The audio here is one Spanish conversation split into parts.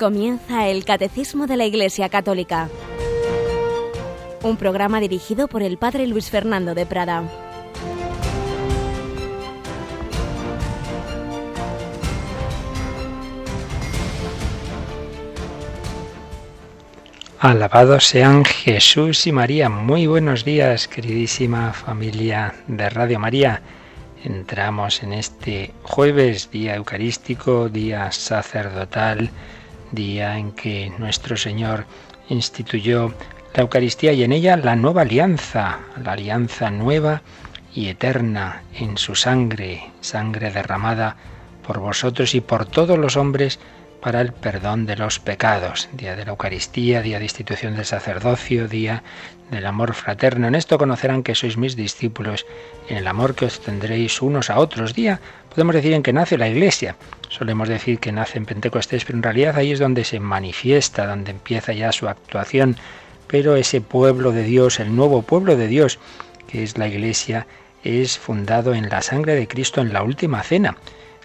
Comienza el Catecismo de la Iglesia Católica, un programa dirigido por el Padre Luis Fernando de Prada. Alabados sean Jesús y María. Muy buenos días, queridísima familia de Radio María. Entramos en este jueves, día eucarístico, día sacerdotal día en que nuestro Señor instituyó la Eucaristía y en ella la nueva alianza, la alianza nueva y eterna en su sangre, sangre derramada por vosotros y por todos los hombres para el perdón de los pecados. Día de la Eucaristía, día de institución del sacerdocio, día del amor fraterno. En esto conocerán que sois mis discípulos, en el amor que os tendréis unos a otros. Día, podemos decir, en que nace la Iglesia. Solemos decir que nace en Pentecostés, pero en realidad ahí es donde se manifiesta, donde empieza ya su actuación. Pero ese pueblo de Dios, el nuevo pueblo de Dios, que es la Iglesia, es fundado en la sangre de Cristo en la última cena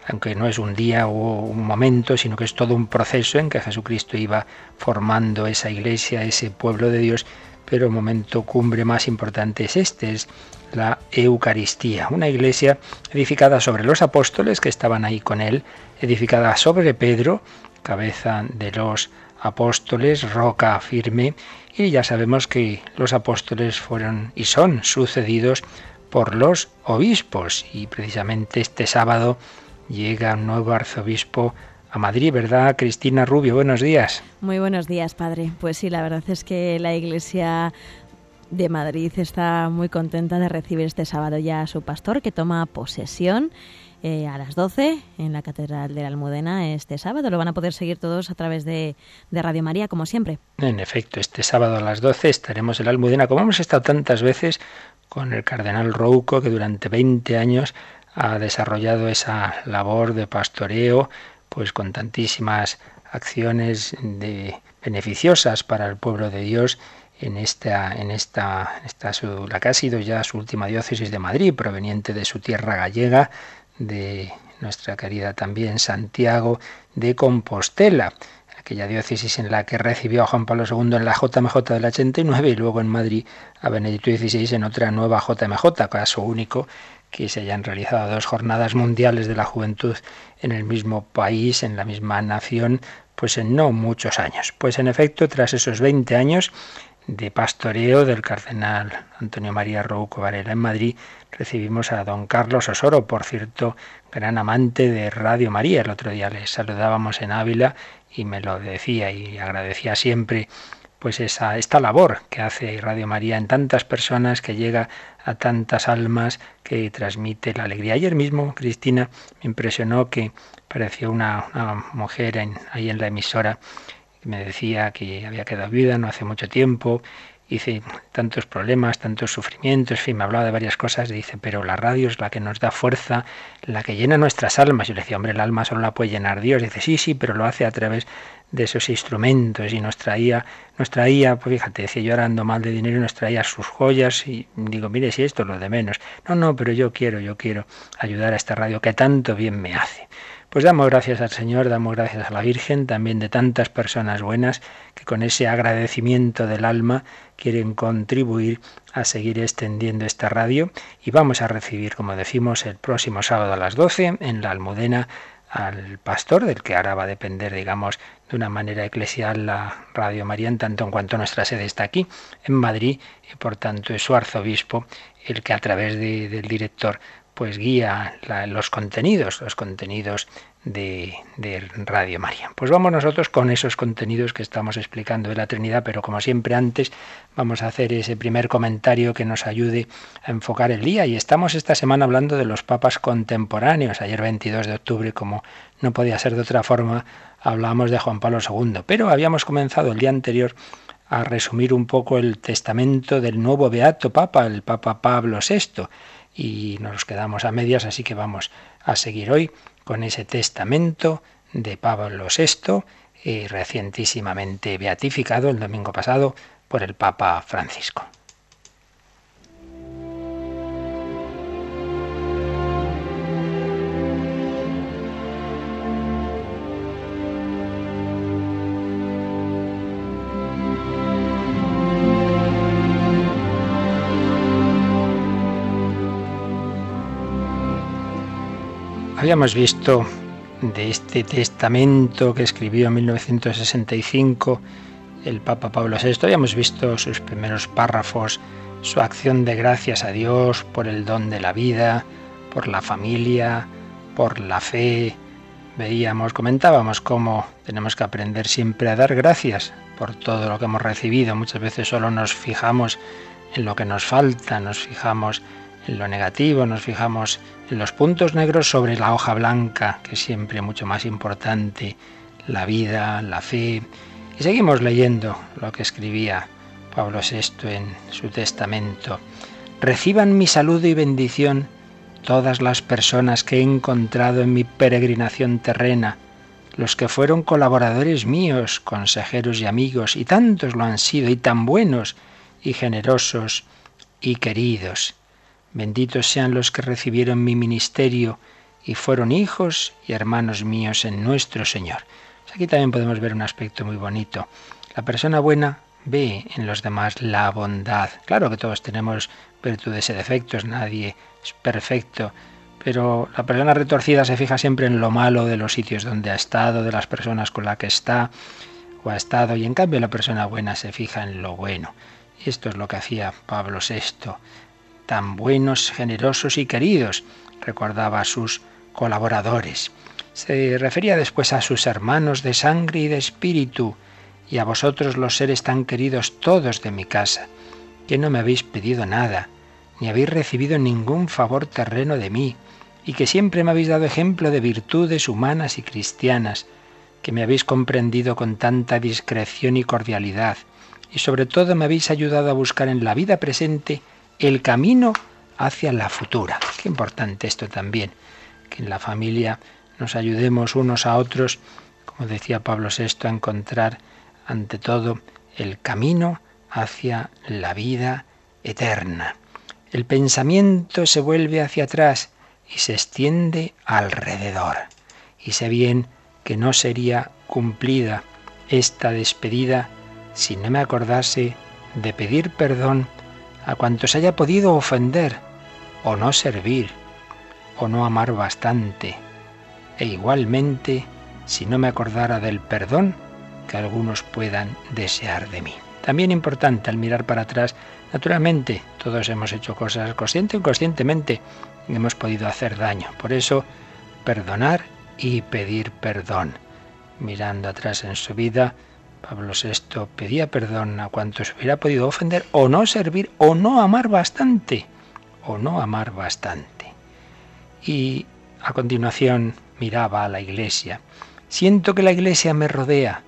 aunque no es un día o un momento, sino que es todo un proceso en que Jesucristo iba formando esa iglesia, ese pueblo de Dios, pero el momento cumbre más importante es este, es la Eucaristía, una iglesia edificada sobre los apóstoles que estaban ahí con él, edificada sobre Pedro, cabeza de los apóstoles, roca firme, y ya sabemos que los apóstoles fueron y son sucedidos por los obispos, y precisamente este sábado llega un nuevo arzobispo a Madrid, ¿verdad? Cristina Rubio, buenos días. Muy buenos días, padre. Pues sí, la verdad es que la Iglesia de Madrid está muy contenta de recibir este sábado ya a su pastor que toma posesión. Eh, a las 12 en la Catedral de la Almudena este sábado. Lo van a poder seguir todos a través de, de, Radio María, como siempre. En efecto, este sábado a las 12 estaremos en la Almudena, como hemos estado tantas veces con el cardenal Rouco, que durante 20 años ha desarrollado esa labor de pastoreo, pues con tantísimas acciones de, beneficiosas para el pueblo de Dios en esta, en esta, esta su, la que ha sido ya su última diócesis de Madrid, proveniente de su tierra gallega, de nuestra querida también Santiago de Compostela, aquella diócesis en la que recibió a Juan Pablo II en la JMJ del 89 y luego en Madrid a Benedicto XVI en otra nueva JMJ, caso único que se hayan realizado dos jornadas mundiales de la juventud en el mismo país, en la misma nación, pues en no muchos años. Pues en efecto, tras esos 20 años de pastoreo del cardenal Antonio María Rouco Varela en Madrid, recibimos a don Carlos Osoro, por cierto, gran amante de Radio María. El otro día le saludábamos en Ávila y me lo decía y agradecía siempre pues esa, esta labor que hace Radio María en tantas personas, que llega a tantas almas, que transmite la alegría. Ayer mismo, Cristina, me impresionó que pareció una, mujer en, ahí en la emisora que me decía que había quedado viuda no hace mucho tiempo, hice tantos problemas, tantos sufrimientos, en fin, me hablaba de varias cosas, dice, pero la radio es la que nos da fuerza, la que llena nuestras almas. Yo le decía, hombre, el alma solo la puede llenar Dios. Dice, sí, sí, pero lo hace a través de esos instrumentos y nos traía, nos traía, pues fíjate, decía yo llorando mal de dinero y nos traía sus joyas y digo, mire si esto es lo de menos. No, no, pero yo quiero, yo quiero ayudar a esta radio que tanto bien me hace. Pues damos gracias al Señor, damos gracias a la Virgen, también de tantas personas buenas que con ese agradecimiento del alma quieren contribuir a seguir extendiendo esta radio y vamos a recibir, como decimos, el próximo sábado a las 12 en la Almudena al pastor, del que ahora va a depender, digamos, de una manera eclesial la Radio María, en tanto en cuanto nuestra sede está aquí, en Madrid, y por tanto es su arzobispo el que a través del director pues guía los contenidos, los contenidos de, de, Radio María. Pues vamos nosotros con esos contenidos que estamos explicando de la Trinidad, pero como siempre antes vamos a hacer ese primer comentario que nos ayude a enfocar el día. Y estamos esta semana hablando de los papas contemporáneos. Ayer 22 de octubre, como no podía ser de otra forma, hablábamos de Juan Pablo II, pero habíamos comenzado el día anterior a resumir un poco el testamento del nuevo beato papa, el papa Pablo VI, y nos quedamos a medias, así que vamos a seguir hoy con ese testamento de Pablo VI, y recientísimamente beatificado el domingo pasado por el Papa Francisco. Habíamos visto de este testamento que escribió en 1965 el Papa Pablo VI, habíamos visto sus primeros párrafos, su acción de gracias a Dios por el don de la vida, por la familia, por la fe. Veíamos, comentábamos cómo tenemos que aprender siempre a dar gracias por todo lo que hemos recibido. Muchas veces solo nos fijamos en lo que nos falta, nos fijamos en lo negativo, nos fijamos en los puntos negros sobre la hoja blanca, que es siempre mucho más importante, la vida, la fe. Y seguimos leyendo lo que escribía Pablo VI en su testamento. Reciban mi saludo y bendición todas las personas que he encontrado en mi peregrinación terrena, los que fueron colaboradores míos, consejeros y amigos, y tantos lo han sido, y tan buenos, y generosos, y queridos. Benditos sean los que recibieron mi ministerio y fueron hijos y hermanos míos en nuestro Señor. Aquí también podemos ver un aspecto muy bonito. La persona buena ve en los demás la bondad. Claro que todos tenemos virtudes y defectos, nadie es perfecto, pero la persona retorcida se fija siempre en lo malo de los sitios donde ha estado, de las personas con las que está o ha estado, y en cambio la persona buena se fija en lo bueno. Y esto es lo que hacía Pablo VI tan buenos, generosos y queridos, recordaba a sus colaboradores. Se refería después a sus hermanos de sangre y de espíritu, y a vosotros los seres tan queridos todos de mi casa, que no me habéis pedido nada, ni habéis recibido ningún favor terreno de mí, y que siempre me habéis dado ejemplo de virtudes humanas y cristianas, que me habéis comprendido con tanta discreción y cordialidad, y sobre todo me habéis ayudado a buscar en la vida presente el camino hacia la futura. Qué importante esto también, que en la familia nos ayudemos unos a otros, como decía Pablo VI, a encontrar ante todo el camino hacia la vida eterna. El pensamiento se vuelve hacia atrás y se extiende alrededor. Y sé bien que no sería cumplida esta despedida si no me acordase de pedir perdón a cuantos haya podido ofender, o no servir, o no amar bastante, e igualmente si no me acordara del perdón que algunos puedan desear de mí. También importante al mirar para atrás, naturalmente todos hemos hecho cosas consciente o inconscientemente, hemos podido hacer daño. Por eso, perdonar y pedir perdón. Mirando atrás en su vida, Pablo VI pedía perdón a cuantos hubiera podido ofender o no servir o no amar bastante, o no amar bastante. Y a continuación miraba a la iglesia. Siento que la iglesia me rodea.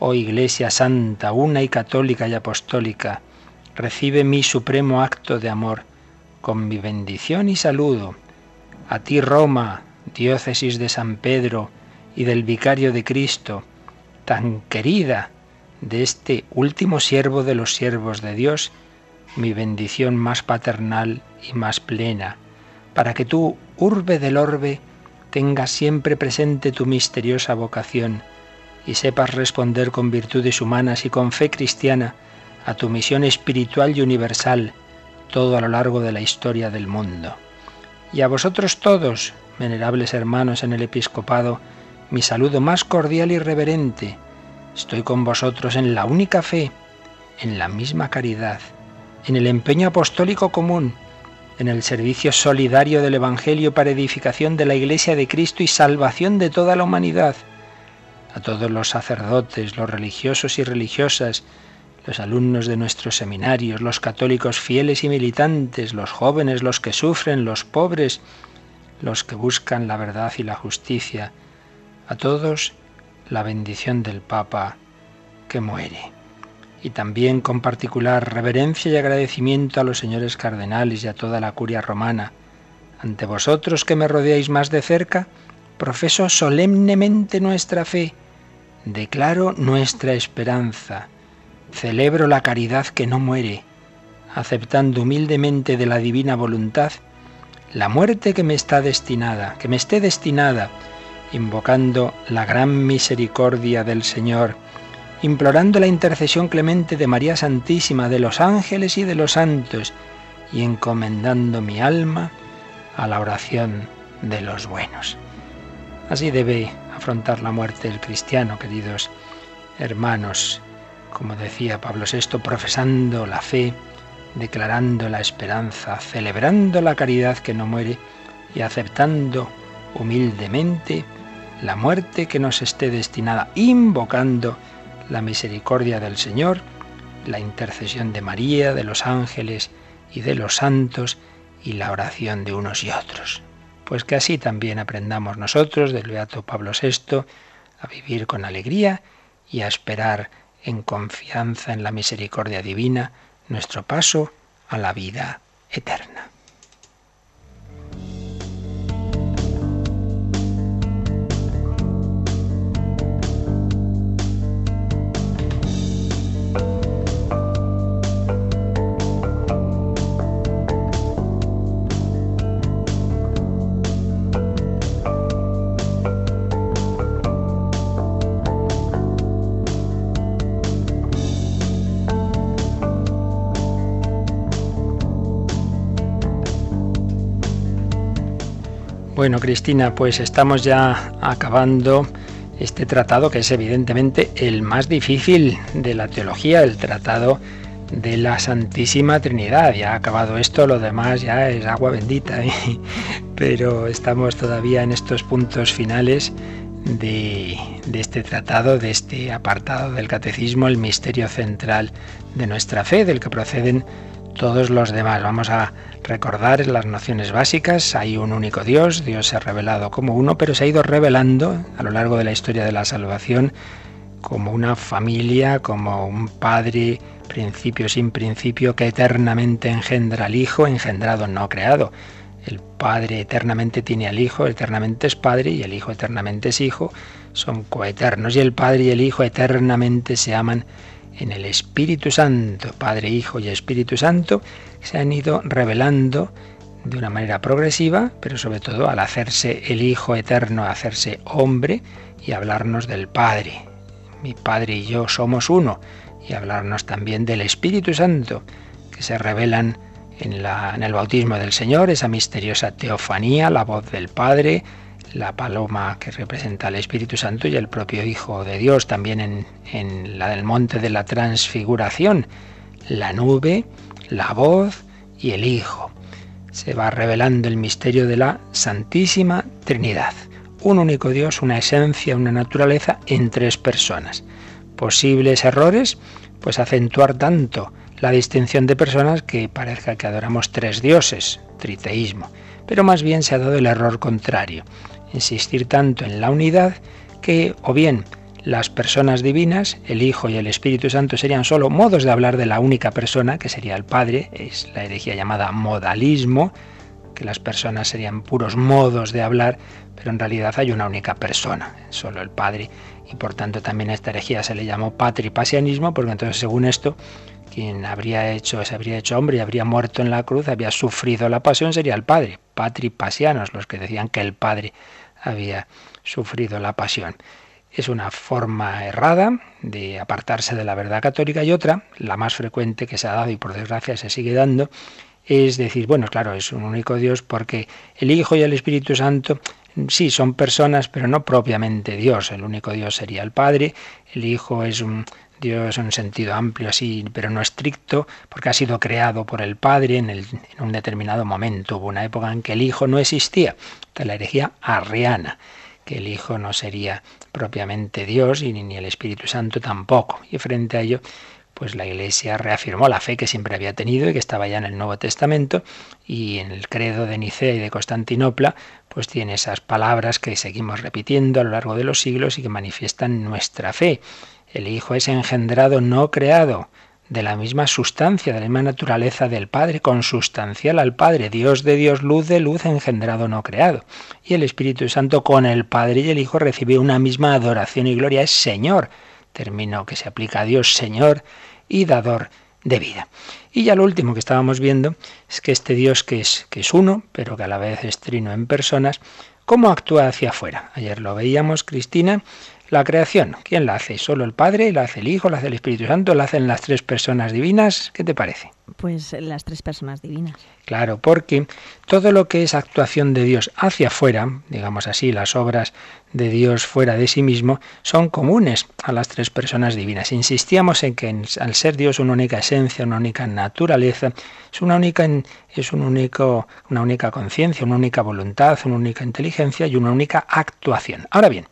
Oh iglesia santa, una y católica y apostólica, recibe mi supremo acto de amor con mi bendición y saludo. A ti Roma, diócesis de San Pedro y del Vicario de Cristo, tan querida de este último siervo de los siervos de Dios, mi bendición más paternal y más plena, para que tú, urbe del orbe, tengas siempre presente tu misteriosa vocación y sepas responder con virtudes humanas y con fe cristiana a tu misión espiritual y universal, todo a lo largo de la historia del mundo. Y a vosotros todos, venerables hermanos en el episcopado, mi saludo más cordial y reverente. Estoy con vosotros en la única fe, en la misma caridad, en el empeño apostólico común, en el servicio solidario del Evangelio para edificación de la Iglesia de Cristo y salvación de toda la humanidad. A todos los sacerdotes, los religiosos y religiosas, los alumnos de nuestros seminarios, los católicos fieles y militantes, los jóvenes, los que sufren, los pobres, los que buscan la verdad y la justicia, a todos la bendición del Papa que muere. Y también con particular reverencia y agradecimiento a los señores cardenales y a toda la curia romana. Ante vosotros que me rodeáis más de cerca, profeso solemnemente nuestra fe, declaro nuestra esperanza, celebro la caridad que no muere, aceptando humildemente de la divina voluntad la muerte que me está destinada, que me esté destinada, invocando la gran misericordia del Señor, implorando la intercesión clemente de María Santísima, de los ángeles y de los santos, y encomendando mi alma a la oración de los buenos. Así debe afrontar la muerte el cristiano, queridos hermanos, como decía Pablo VI, profesando la fe, declarando la esperanza, celebrando la caridad que no muere y aceptando humildemente la muerte que nos esté destinada, invocando la misericordia del Señor, la intercesión de María, de los ángeles y de los santos y la oración de unos y otros. Pues que así también aprendamos nosotros del Beato Pablo VI a vivir con alegría y a esperar en confianza en la misericordia divina nuestro paso a la vida eterna. Bueno, Cristina, pues estamos ya acabando este tratado que es evidentemente el más difícil de la teología, el tratado de la Santísima Trinidad. Ya ha acabado esto, lo demás ya es agua bendita, ¿eh? pero estamos todavía en estos puntos finales de, de, este tratado, de este apartado del catecismo, el misterio central de nuestra fe, del que proceden todos los demás. Vamos a recordar las nociones básicas. Hay un único Dios, Dios se ha revelado como uno, pero se ha ido revelando a lo largo de la historia de la salvación como una familia, como un padre, principio sin principio, que eternamente engendra al Hijo, engendrado, no creado. El Padre eternamente tiene al Hijo, eternamente es Padre, y el Hijo eternamente es Hijo, son coeternos, y el Padre y el Hijo eternamente se aman en el Espíritu Santo, Padre, Hijo y Espíritu Santo, se han ido revelando de una manera progresiva, pero sobre todo al hacerse el Hijo eterno, hacerse hombre y hablarnos del Padre. Mi Padre y yo somos uno, y hablarnos también del Espíritu Santo, que se revelan en, en el bautismo del Señor, esa misteriosa teofanía, la voz del Padre, la paloma que representa al Espíritu Santo y el propio Hijo de Dios, también en, en la del monte de la transfiguración, la nube, la voz y el Hijo. Se va revelando el misterio de la Santísima Trinidad. Un único Dios, una esencia, una naturaleza en tres personas. Posibles errores, pues acentuar tanto la distinción de personas que parezca que adoramos tres dioses, triteísmo, pero más bien se ha dado el error contrario insistir tanto en la unidad que o bien las personas divinas, el Hijo y el Espíritu Santo serían solo modos de hablar de la única persona, que sería el Padre, es la herejía llamada modalismo, que las personas serían puros modos de hablar, pero en realidad hay una única persona, solo el Padre, y por tanto también a esta herejía se le llamó patripasianismo, porque entonces según esto, quien habría hecho, se habría hecho hombre y habría muerto en la cruz, había sufrido la pasión, sería el Padre, patripasianos, los que decían que el Padre había sufrido la pasión. Es una forma errada de apartarse de la verdad católica y otra, la más frecuente que se ha dado y por desgracia se sigue dando, es decir, bueno, claro, es un único Dios porque el Hijo y el Espíritu Santo sí son personas, pero no propiamente Dios. El único Dios sería el Padre, el Hijo es un Dios en un sentido amplio así, pero no estricto, porque ha sido creado por el Padre en, un determinado momento. Hubo una época en que el Hijo no existía, que la herejía arriana, que el Hijo no sería propiamente Dios y ni el Espíritu Santo tampoco. Y frente a ello, pues la Iglesia reafirmó la fe que siempre había tenido y que estaba ya en el Nuevo Testamento y en el credo de Nicea y de Constantinopla, pues tiene esas palabras que seguimos repitiendo a lo largo de los siglos y que manifiestan nuestra fe. El Hijo es engendrado, no creado, de la misma sustancia, de la misma naturaleza del Padre, consustancial al Padre, Dios de Dios, luz de luz, engendrado, no creado. Y el Espíritu Santo con el Padre y el Hijo recibe una misma adoración y gloria, es Señor, término que se aplica a Dios, Señor y dador de vida. Y ya lo último que estábamos viendo es que este Dios que es, que es uno, pero que a la vez es trino en personas, ¿cómo actúa hacia afuera? Ayer lo veíamos, Cristina, la creación. ¿Quién la hace? ¿Solo el Padre? ¿La hace el Hijo? ¿La hace el Espíritu Santo? ¿La hacen las tres personas divinas? ¿Qué te parece? Pues las tres personas divinas. Claro, porque todo lo que es actuación de Dios hacia afuera, digamos así, las obras de Dios fuera de sí mismo, son comunes a las tres personas divinas. Insistíamos en que al ser Dios una única esencia, una única naturaleza, es una única, es un único, una única conciencia, una única voluntad, una única inteligencia y una única actuación. Ahora bien,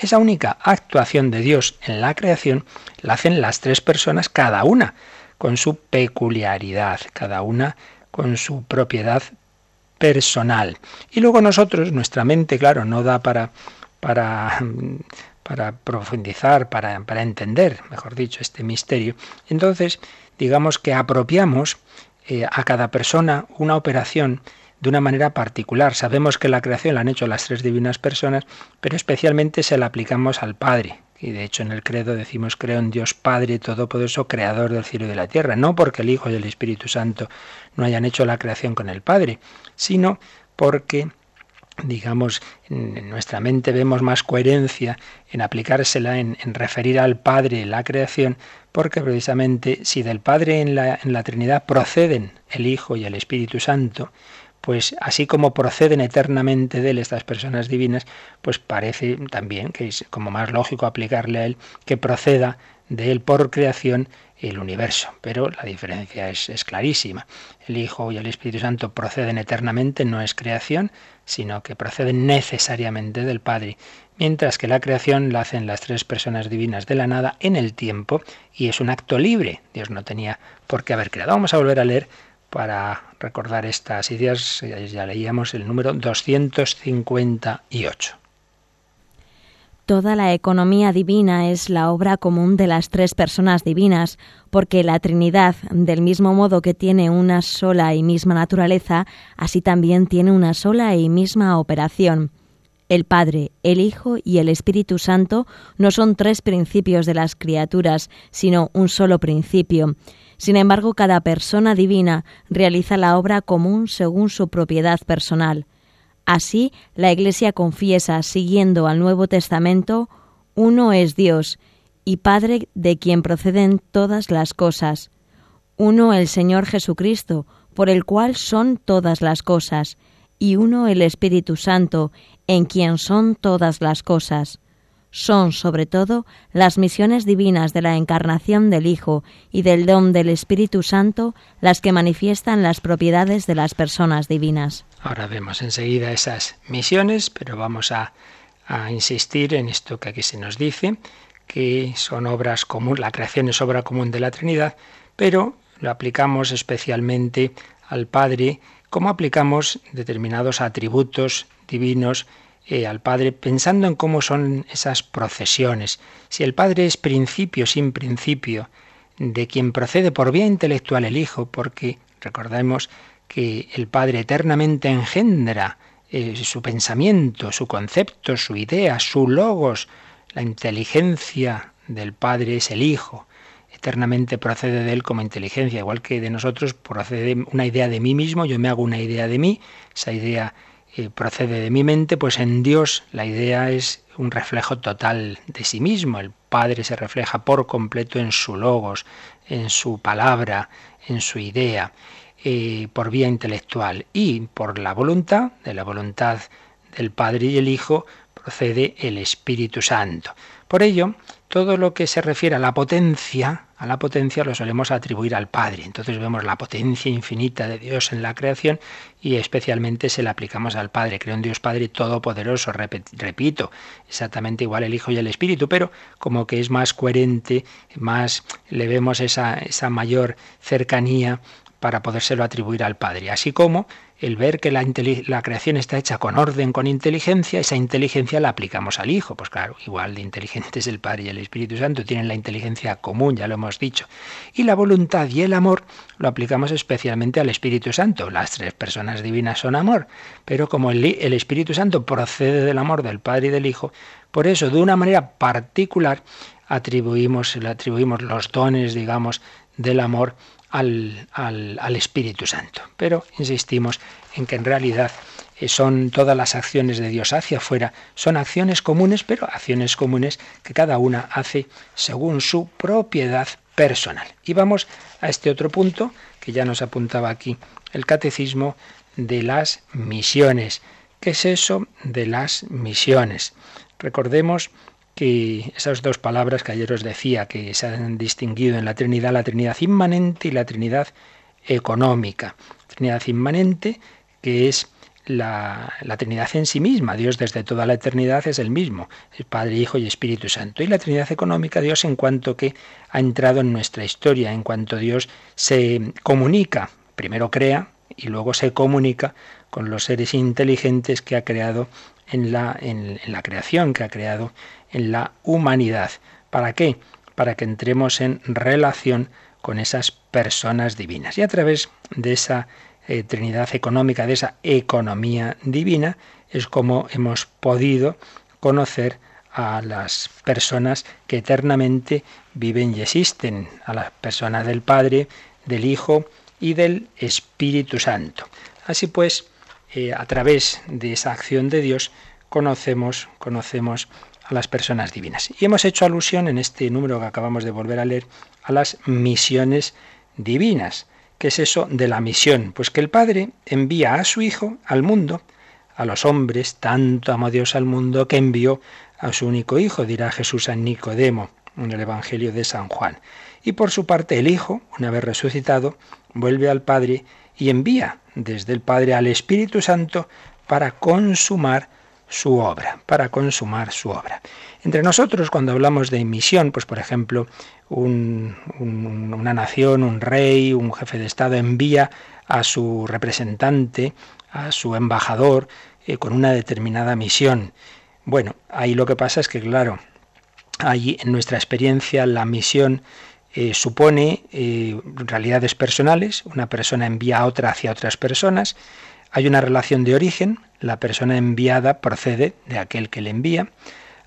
esa única actuación de Dios en la creación la hacen las tres personas, cada una con su peculiaridad, cada una con su propiedad personal. Y luego nosotros, nuestra mente, claro, no da para, para, para profundizar, para, para entender, mejor dicho, este misterio. Entonces, digamos que apropiamos eh, a cada persona una operación de una manera particular. Sabemos que la creación la han hecho las tres divinas personas, pero especialmente se la aplicamos al Padre, y de hecho en el credo decimos creo en Dios Padre Todopoderoso, Creador del cielo y de la tierra, no porque el Hijo y el Espíritu Santo no hayan hecho la creación con el Padre, sino porque digamos, en nuestra mente vemos más coherencia en aplicársela, en, referir al Padre la creación, porque precisamente si del Padre en la, en la Trinidad proceden el Hijo y el Espíritu Santo, pues así como proceden eternamente de él estas personas divinas, pues parece también que es como más lógico aplicarle a él que proceda de él por creación el universo. Pero la diferencia es, es, clarísima. El Hijo y el Espíritu Santo proceden eternamente, no es creación, sino que proceden necesariamente del Padre, mientras que la creación la hacen las tres personas divinas de la nada en el tiempo y es un acto libre. Dios no tenía por qué haber creado. Vamos a volver a leer para recordar estas ideas, ya leíamos el número 258. Toda la economía divina es la obra común de las tres personas divinas, porque la Trinidad, del mismo modo que tiene una sola y misma naturaleza, así también tiene una sola y misma operación. El Padre, el Hijo y el Espíritu Santo no son tres principios de las criaturas, sino un solo principio. Sin embargo, cada persona divina realiza la obra común según su propiedad personal. Así, la Iglesia confiesa, siguiendo al Nuevo Testamento, uno es Dios y Padre de quien proceden todas las cosas. Uno el Señor Jesucristo, por el cual son todas las cosas, y uno el Espíritu Santo, en quien son todas las cosas son, sobre todo, las misiones divinas de la encarnación del Hijo y del don del Espíritu Santo las que manifiestan las propiedades de las personas divinas. Ahora vemos enseguida esas misiones, pero vamos a, insistir en esto que aquí se nos dice, que son obras comunes, la creación es obra común de la Trinidad, pero lo aplicamos especialmente al Padre, como aplicamos determinados atributos divinos eh, al Padre pensando en cómo son esas procesiones. Si el Padre es principio sin principio, de quien procede por vía intelectual el Hijo, porque recordemos que el Padre eternamente engendra eh, su pensamiento, su concepto, su idea, su logos, la inteligencia del Padre es el Hijo eternamente procede de él como inteligencia, igual que de nosotros procede una idea de mí mismo, yo me hago una idea de mí, esa idea procede de mi mente, pues en Dios la idea es un reflejo total de sí mismo. El Padre se refleja por completo en su logos, en su palabra, en su idea, eh, por vía intelectual. Y por la voluntad, de la voluntad del Padre y el Hijo, procede el Espíritu Santo. Por ello, todo lo que se refiere a la potencia, a la potencia lo solemos atribuir al Padre. Entonces vemos la potencia infinita de Dios en la creación y especialmente se la aplicamos al Padre. Creo en Dios Padre Todopoderoso, repito, exactamente igual el Hijo y el Espíritu, pero como que es más coherente, más le vemos esa, esa mayor cercanía para podérselo atribuir al Padre. Así como el ver que la, creación está hecha con orden, con inteligencia, esa inteligencia la aplicamos al Hijo. Pues claro, igual de inteligentes el Padre y el Espíritu Santo tienen la inteligencia común, ya lo hemos dicho. Y la voluntad y el amor lo aplicamos especialmente al Espíritu Santo. Las tres personas divinas son amor, pero como el, el Espíritu Santo procede del amor del Padre y del Hijo, por eso de una manera particular atribuimos, le atribuimos los dones, digamos, del amor al, al, Espíritu Santo. Pero insistimos en que en realidad eh, son todas las acciones de Dios hacia afuera, son acciones comunes, pero acciones comunes que cada una hace según su propiedad personal. Y vamos a este otro punto que ya nos apuntaba aquí el catecismo de las misiones. ¿Qué es eso de las misiones? Recordemos esas dos palabras que ayer os decía que se han distinguido en la Trinidad, la Trinidad inmanente y la Trinidad económica. Trinidad inmanente, que es la, la, Trinidad en sí misma. Dios desde toda la eternidad es el mismo, el Padre, Hijo y Espíritu Santo. Y la Trinidad económica, Dios en cuanto que ha entrado en nuestra historia, en cuanto Dios se comunica, primero crea y luego se comunica con los seres inteligentes que ha creado en la, en la creación, que ha creado en la humanidad. ¿Para qué? Para que entremos en relación con esas personas divinas. Y a través de esa eh, Trinidad económica, de esa economía divina, es como hemos podido conocer a las personas que eternamente viven y existen, a las personas del Padre, del Hijo y del Espíritu Santo. Así pues, eh, a través de esa acción de Dios, conocemos, conocemos a las personas divinas. Y hemos hecho alusión en este número que acabamos de volver a leer a las misiones divinas. ¿Qué es eso de la misión? Pues que el Padre envía a su Hijo al mundo, a los hombres, tanto amó Dios al mundo que envió a su único Hijo, dirá Jesús a Nicodemo en el Evangelio de San Juan. Y por su parte el Hijo, una vez resucitado, vuelve al Padre y envía desde el Padre al Espíritu Santo para consumar su obra, para consumar su obra. Entre nosotros, cuando hablamos de misión, pues por ejemplo, una nación, un rey, un jefe de Estado envía a su representante, a su embajador, eh, con una determinada misión. Bueno, ahí lo que pasa es que, claro, ahí en nuestra experiencia la misión eh, supone eh, realidades personales, una persona envía a otra hacia otras personas, hay una relación de origen, la persona enviada procede de aquel que le envía,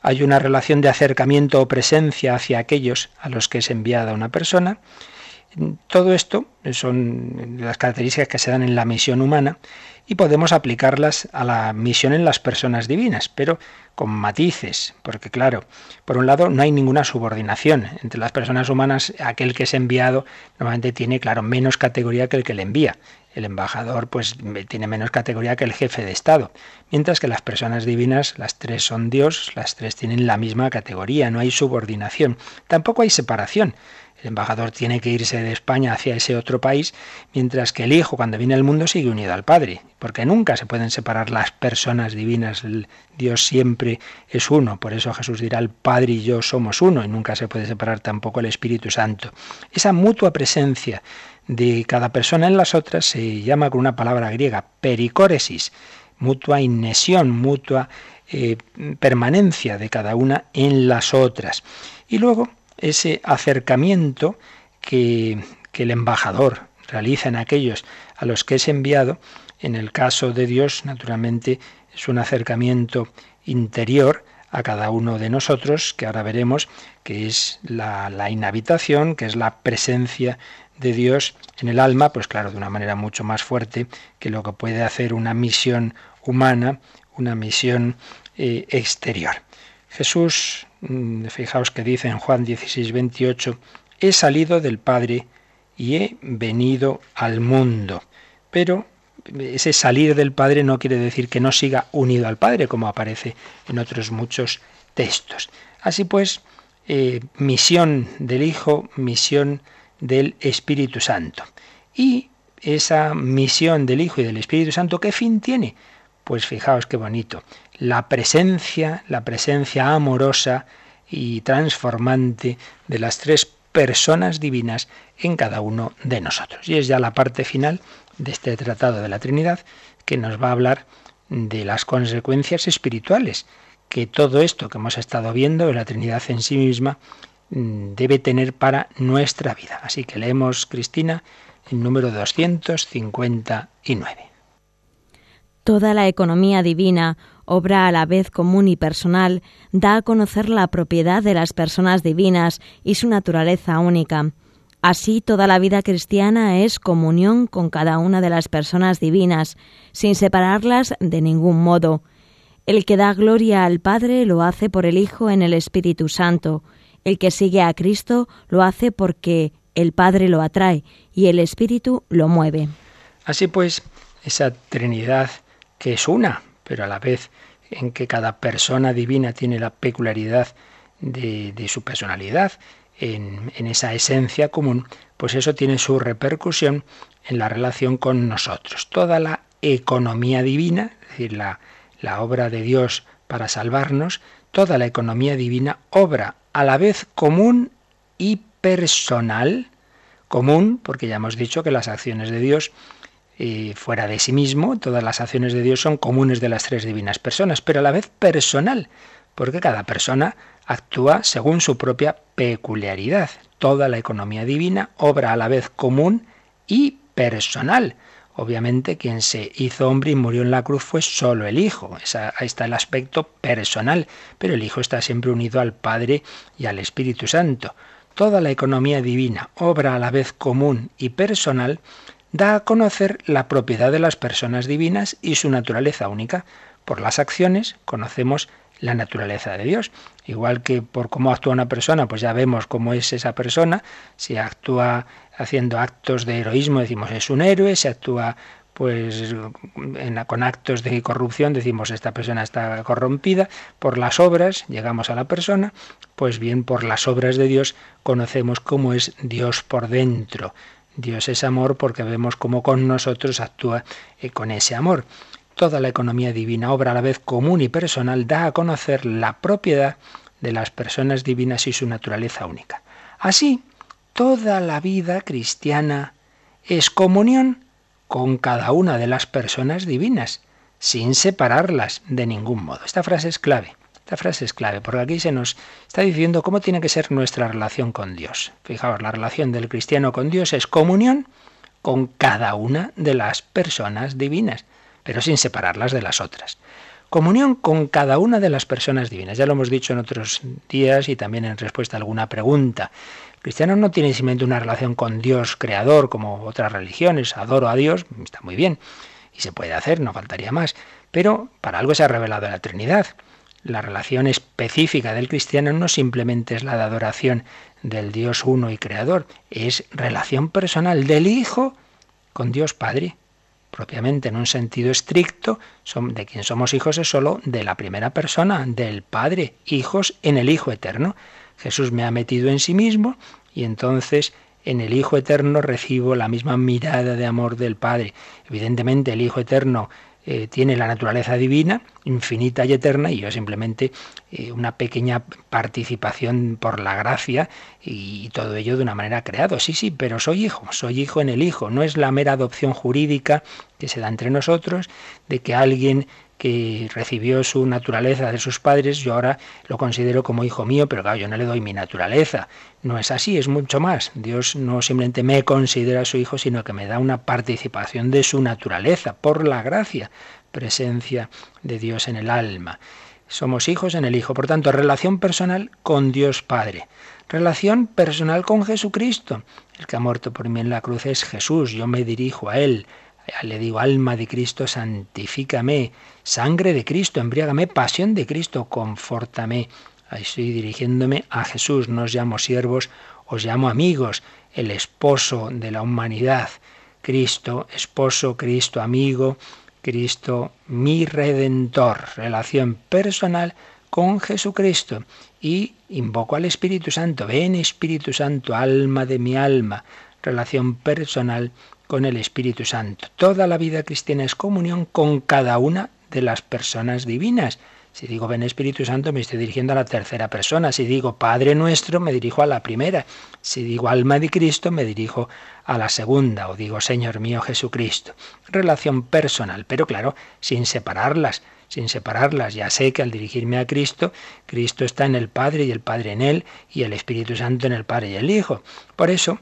hay una relación de acercamiento o presencia hacia aquellos a los que es enviada una persona. Todo esto son las características que se dan en la misión humana y podemos aplicarlas a la misión en las personas divinas, pero con matices, porque claro, por un lado no hay ninguna subordinación entre las personas humanas, aquel que es enviado normalmente tiene, claro, menos categoría que el que le envía el embajador pues tiene menos categoría que el jefe de Estado, mientras que las personas divinas, las tres son Dios, las tres tienen la misma categoría, no hay subordinación, tampoco hay separación. El embajador tiene que irse de España hacia ese otro país, mientras que el Hijo, cuando viene al mundo, sigue unido al Padre, porque nunca se pueden separar las personas divinas. Dios siempre es uno, por eso Jesús dirá, el Padre y yo somos uno, y nunca se puede separar tampoco el Espíritu Santo. Esa mutua presencia de cada persona en las otras se llama con una palabra griega, pericóresis, mutua inesión, mutua eh, permanencia de cada una en las otras. Y luego ese acercamiento que, que el embajador realiza en aquellos a los que es enviado, en el caso de Dios, naturalmente, es un acercamiento interior a cada uno de nosotros, que ahora veremos que es la, la inhabitación, que es la presencia de Dios en el alma, pues claro, de una manera mucho más fuerte que lo que puede hacer una misión humana, una misión eh, exterior. Jesús, mm, fijaos que dice en Juan 16, 28, he salido del Padre y he venido al mundo. Pero ese salir del Padre no quiere decir que no siga unido al Padre, como aparece en otros muchos textos. Así pues, eh, misión del Hijo, misión del Espíritu Santo. Y esa misión del Hijo y del Espíritu Santo, ¿qué fin tiene? Pues fijaos qué bonito. La presencia, la presencia amorosa y transformante de las tres personas divinas en cada uno de nosotros. Y es ya la parte final de este tratado de la Trinidad que nos va a hablar de las consecuencias espirituales que todo esto que hemos estado viendo de la Trinidad en sí misma debe tener para nuestra vida. Así que leemos, Cristina, el número 259. Toda la economía divina, obra a la vez común y personal, da a conocer la propiedad de las personas divinas y su naturaleza única. Así toda la vida cristiana es comunión con cada una de las personas divinas, sin separarlas de ningún modo. El que da gloria al Padre lo hace por el Hijo en el Espíritu Santo. El que sigue a Cristo lo hace porque el Padre lo atrae y el Espíritu lo mueve. Así pues, esa Trinidad que es una, pero a la vez en que cada persona divina tiene la peculiaridad de, de su personalidad, en, esa esencia común, pues eso tiene su repercusión en la relación con nosotros. Toda la economía divina, es decir, la, la obra de Dios para salvarnos, toda la economía divina obra a la vez común y personal, común, porque ya hemos dicho que las acciones de Dios eh, fuera de sí mismo, todas las acciones de Dios son comunes de las tres divinas personas, pero a la vez personal, porque cada persona actúa según su propia peculiaridad. Toda la economía divina obra a la vez común y personal. Obviamente quien se hizo hombre y murió en la cruz fue solo el Hijo. ahí está el aspecto personal, pero el Hijo está siempre unido al Padre y al Espíritu Santo. Toda la economía divina obra a la vez común y personal da a conocer la propiedad de las personas divinas y su naturaleza única. Por las acciones conocemos la naturaleza de Dios. Igual que por cómo actúa una persona, pues ya vemos cómo es esa persona. Si actúa haciendo actos de heroísmo, decimos es un héroe. Si actúa pues con actos de corrupción decimos esta persona está corrompida por las obras llegamos a la persona pues bien por las obras de Dios conocemos cómo es Dios por dentro Dios es amor porque vemos cómo con nosotros actúa eh, con ese amor Toda la economía divina, obra a la vez común y personal, da a conocer la propiedad de las personas divinas y su naturaleza única. Así, toda la vida cristiana es comunión con cada una de las personas divinas, sin separarlas de ningún modo. Esta frase es clave. Esta frase es clave porque aquí se nos está diciendo cómo tiene que ser nuestra relación con Dios. Fijaos, la relación del cristiano con Dios es comunión con cada una de las personas divinas pero sin separarlas de las otras. Comunión con cada una de las personas divinas. Ya lo hemos dicho en otros días y también en respuesta a alguna pregunta. El cristiano no tiene simplemente una relación con Dios creador como otras religiones. Adoro a Dios, está muy bien. Y se puede hacer, no faltaría más. Pero para algo se ha revelado la Trinidad. La relación específica del cristiano no simplemente es la de adoración del Dios uno y creador, es relación personal del Hijo con Dios Padre propiamente en un sentido estricto, de quien somos hijos es solo de la primera persona, del Padre, hijos en el Hijo Eterno. Jesús me ha metido en sí mismo y entonces en el Hijo Eterno recibo la misma mirada de amor del Padre. Evidentemente el Hijo Eterno eh, tiene la naturaleza divina, infinita y eterna, y yo simplemente eh, una pequeña participación por la gracia y, todo ello de una manera creado. Sí, sí, pero soy hijo, soy hijo en el hijo. No es la mera adopción jurídica que se da entre nosotros, de que alguien que recibió su naturaleza de sus padres, yo ahora lo considero como hijo mío, pero claro, yo no le doy mi naturaleza. No es así, es mucho más. Dios no simplemente me considera su hijo, sino que me da una participación de su naturaleza, por la gracia, presencia de Dios en el alma. Somos hijos en el Hijo, por tanto, relación personal con Dios Padre. Relación personal con Jesucristo. El que ha muerto por mí en la cruz es Jesús, yo me dirijo a Él. Le digo, alma de Cristo, santifícame, sangre de Cristo, embriágame, pasión de Cristo, confórtame. Ahí estoy dirigiéndome a Jesús, no os llamo siervos, os llamo amigos, el esposo de la humanidad. Cristo, esposo, Cristo, amigo, Cristo, mi redentor, relación personal con Jesucristo. Y invoco al Espíritu Santo, ven Espíritu Santo, alma de mi alma, relación personal con el Espíritu Santo. Toda la vida cristiana es comunión con cada una de las personas divinas. Si digo ven Espíritu Santo me estoy dirigiendo a la tercera persona. Si digo Padre nuestro me dirijo a la primera. Si digo alma de Cristo me dirijo a la segunda. O digo Señor mío Jesucristo. Relación personal, pero claro, sin separarlas. Sin separarlas. Ya sé que al dirigirme a Cristo, Cristo está en el Padre y el Padre en Él y el Espíritu Santo en el Padre y el Hijo. Por eso,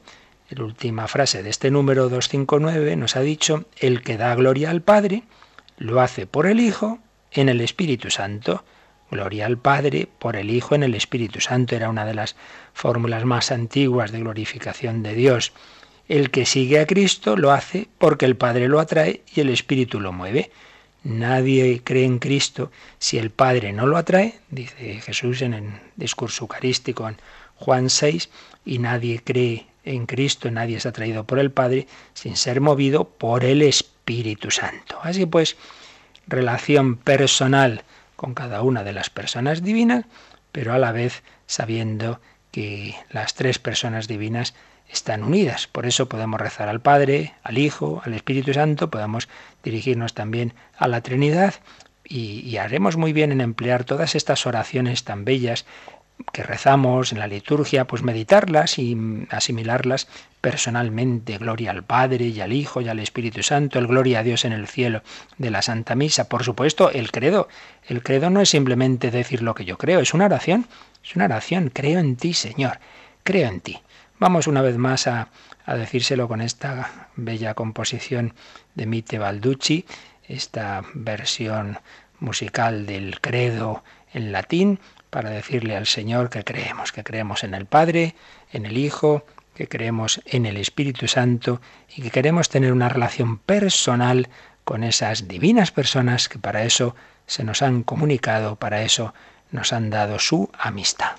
la última frase de este número 259 nos ha dicho, el que da gloria al Padre, lo hace por el Hijo en el Espíritu Santo. Gloria al Padre por el Hijo en el Espíritu Santo. Era una de las fórmulas más antiguas de glorificación de Dios. El que sigue a Cristo lo hace porque el Padre lo atrae y el Espíritu lo mueve. Nadie cree en Cristo si el Padre no lo atrae, dice Jesús en el discurso eucarístico en Juan 6, y nadie cree en Cristo, nadie es atraído por el Padre sin ser movido por el Espíritu Santo. Así pues, relación personal con cada una de las personas divinas, pero a la vez sabiendo que las tres personas divinas están unidas. Por eso podemos rezar al Padre, al Hijo, al Espíritu Santo, podemos dirigirnos también a la Trinidad y, y, haremos muy bien en emplear todas estas oraciones tan bellas que rezamos en la liturgia, pues meditarlas y asimilarlas personalmente. Gloria al Padre y al Hijo y al Espíritu Santo, el gloria a Dios en el cielo de la Santa Misa. Por supuesto, el credo. El credo no es simplemente decir lo que yo creo, es una oración. Es una oración. Creo en ti, Señor. Creo en ti. Vamos una vez más a, a decírselo con esta bella composición de Mite Balducci, esta versión musical del credo en latín para decirle al Señor que creemos, que creemos en el Padre, en el Hijo, que creemos en el Espíritu Santo y que queremos tener una relación personal con esas divinas personas que para eso se nos han comunicado, para eso nos han dado su amistad.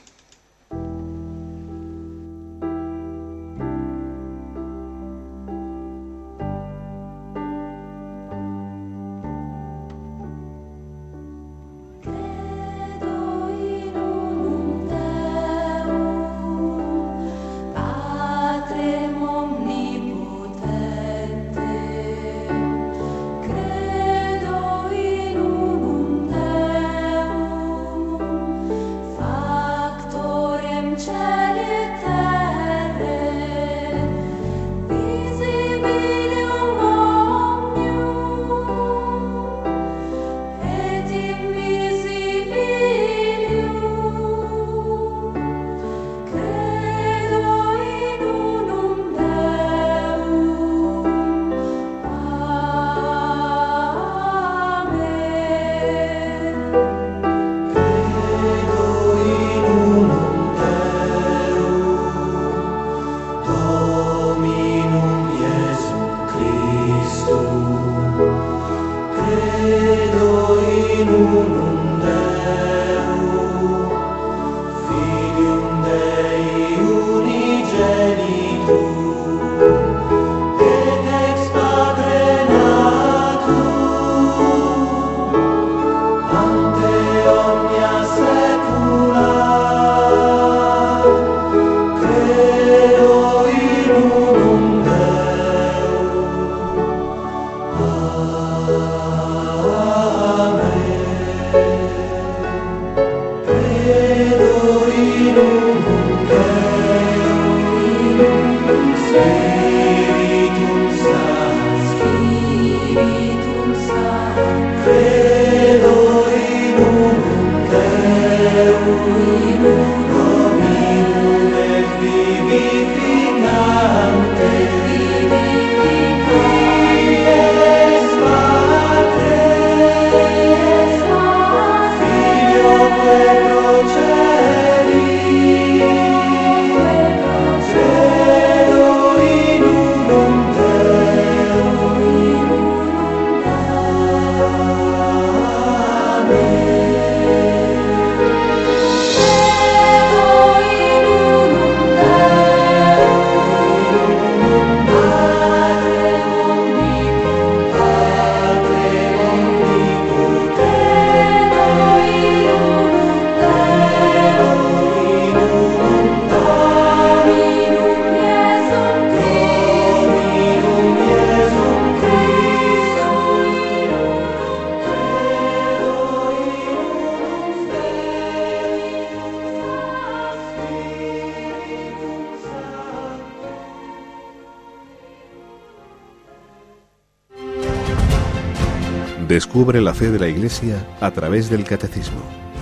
Descubre la fe de la Iglesia a través del Catecismo,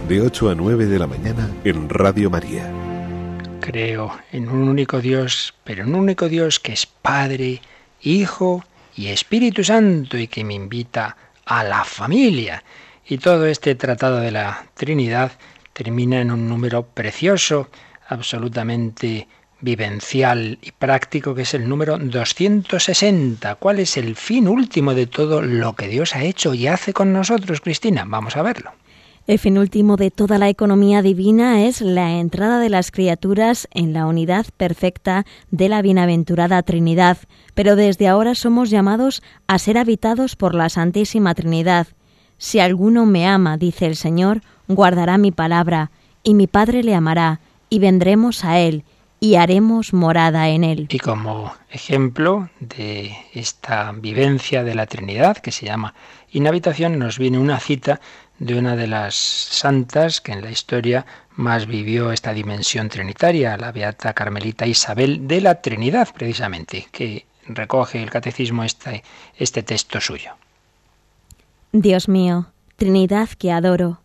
de 8 a 9 de la mañana en Radio María. Creo en un único Dios, pero en un único Dios que es Padre, Hijo y Espíritu Santo y que me invita a la familia. Y todo este tratado de la Trinidad termina en un número precioso, absolutamente vivencial y práctico, que es el número 260. ¿Cuál es el fin último de todo lo que Dios ha hecho y hace con nosotros, Cristina? Vamos a verlo. El fin último de toda la economía divina es la entrada de las criaturas en la unidad perfecta de la bienaventurada Trinidad, pero desde ahora somos llamados a ser habitados por la Santísima Trinidad. Si alguno me ama, dice el Señor, guardará mi palabra, y mi Padre le amará, y vendremos a él, y haremos morada en él. Y como ejemplo de esta vivencia de la Trinidad, que se llama inhabitación, nos viene una cita de una de las santas que en la historia más vivió esta dimensión trinitaria, la beata carmelita Isabel de la Trinidad, precisamente, que recoge el catecismo este, este texto suyo. Dios mío, Trinidad que adoro,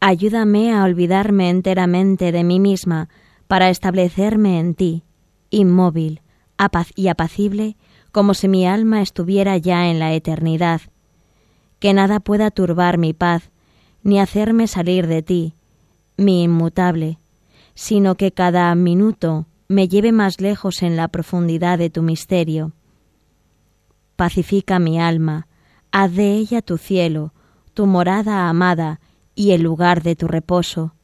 ayúdame a olvidarme enteramente de mí misma para establecerme en ti, inmóvil y apacible, como si mi alma estuviera ya en la eternidad. Que nada pueda turbar mi paz, ni hacerme salir de ti, mi inmutable, sino que cada minuto me lleve más lejos en la profundidad de tu misterio. Pacifica mi alma, haz de ella tu cielo, tu morada amada y el lugar de tu reposo,